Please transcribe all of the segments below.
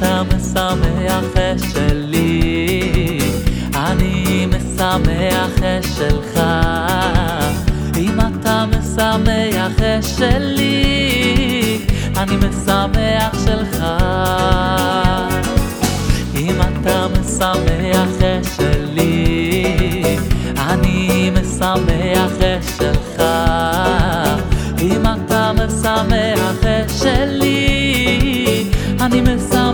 משמח את שלי, אני משמח את שלך. אם אתה משמח את שלי, אני משמח שלך. אם אתה משמח את שלי, אני משמח את שלך. אם אתה משמח את שלי, אני משמח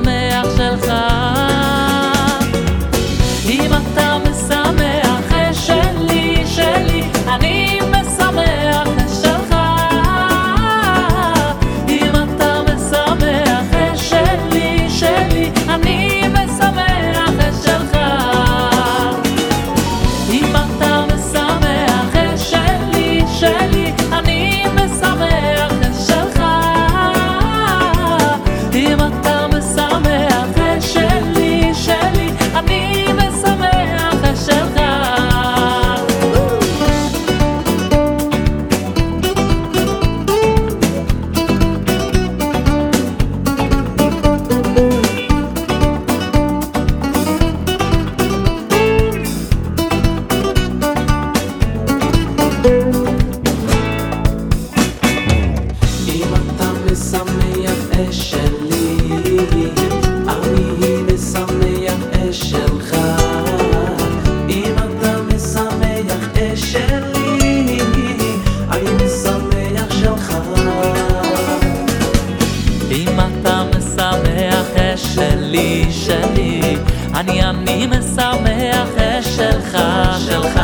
אני אני משמח את שלך, שלך.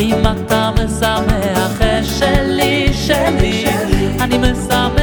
אם אתה שמח, שלי, שלי, אני משמח.